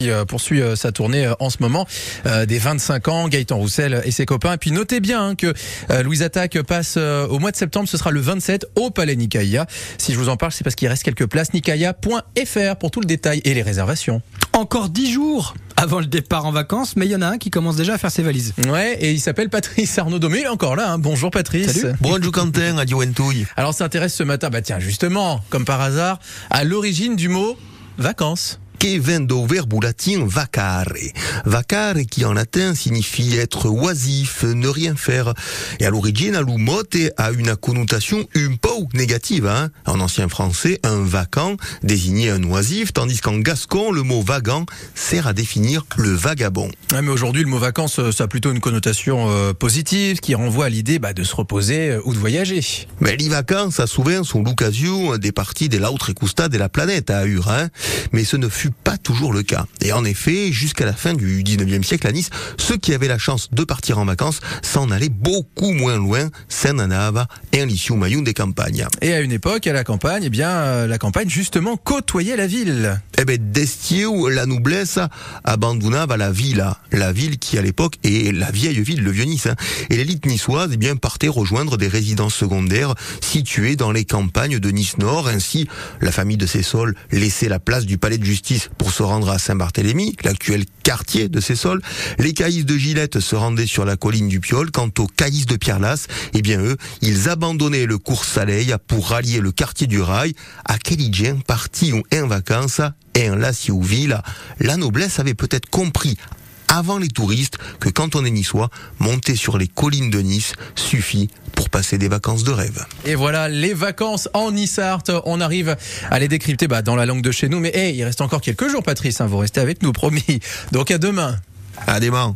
Il euh, poursuit euh, sa tournée euh, en ce moment des 25 ans, Gaëtan Roussel et ses copains. Et puis notez bien hein, que Louise Attaque passe au mois de septembre, ce sera le 27 au Palais Nicaïa. Si je vous en parle, c'est parce qu'il reste quelques places. Nicaïa.fr pour tout le détail et les réservations. Encore 10 jours avant le départ en vacances, mais il y en a un qui commence déjà à faire ses valises. Ouais, et il s'appelle Patrice Arnaud Domé, il est encore là. Hein. Bonjour Patrice. Salut. Bonjour Quentin, adieu Entouille. Alors ça intéresse ce matin, bah tiens, justement, comme par hasard, à l'origine du mot vacances du verbe latin vacare. Vacare qui en latin signifie être oisif, ne rien faire. Et à l'origine, l'umote a une connotation un négative. Hein en ancien français, un vacant désignait un oisif, tandis qu'en gascon, le mot vagant sert à définir le vagabond. Ouais, mais aujourd'hui, le mot vacances, ça a plutôt une connotation euh, positive qui renvoie à l'idée bah, de se reposer euh, ou de voyager. Mais les vacances, ça souvent sont l'occasion des parties de l'autre costa de la planète à Ur. Hein mais ce ne fut pas toujours le cas. Et en effet, jusqu'à la fin du 19e siècle à Nice, ceux qui avaient la chance de partir en vacances s'en allaient beaucoup moins loin, Saint-Nanava et Lisiou Mayoun des campagnes. Et à une époque, à la campagne, eh bien, euh, la campagne justement côtoyait la ville. Eh Destiou, la noblesse abandonnava la ville, la ville qui à l'époque est la vieille ville, le vieux Nice. Hein. Et l'élite niçoise, eh bien, partait rejoindre des résidences secondaires situées dans les campagnes de Nice Nord. Ainsi, la famille de Cessol laissait la place du palais de justice pour se rendre à Saint-Barthélemy, l'actuel quartier de sols. Les caïs de Gillette se rendaient sur la colline du Piol. Quant aux caïs de Pierre-Las, eh bien eux, ils abandonnaient le cours Pour rallier le quartier du Rail à Kéligien, parti en vacances et en ville. La noblesse avait peut-être compris avant les touristes que quand on est niçois, monter sur les collines de Nice suffit pour passer des vacances de rêve. Et voilà, les vacances en Nissart, on arrive à les décrypter bah, dans la langue de chez nous. Mais hey, il reste encore quelques jours, Patrice, hein, vous restez avec nous, promis. Donc à demain. À demain.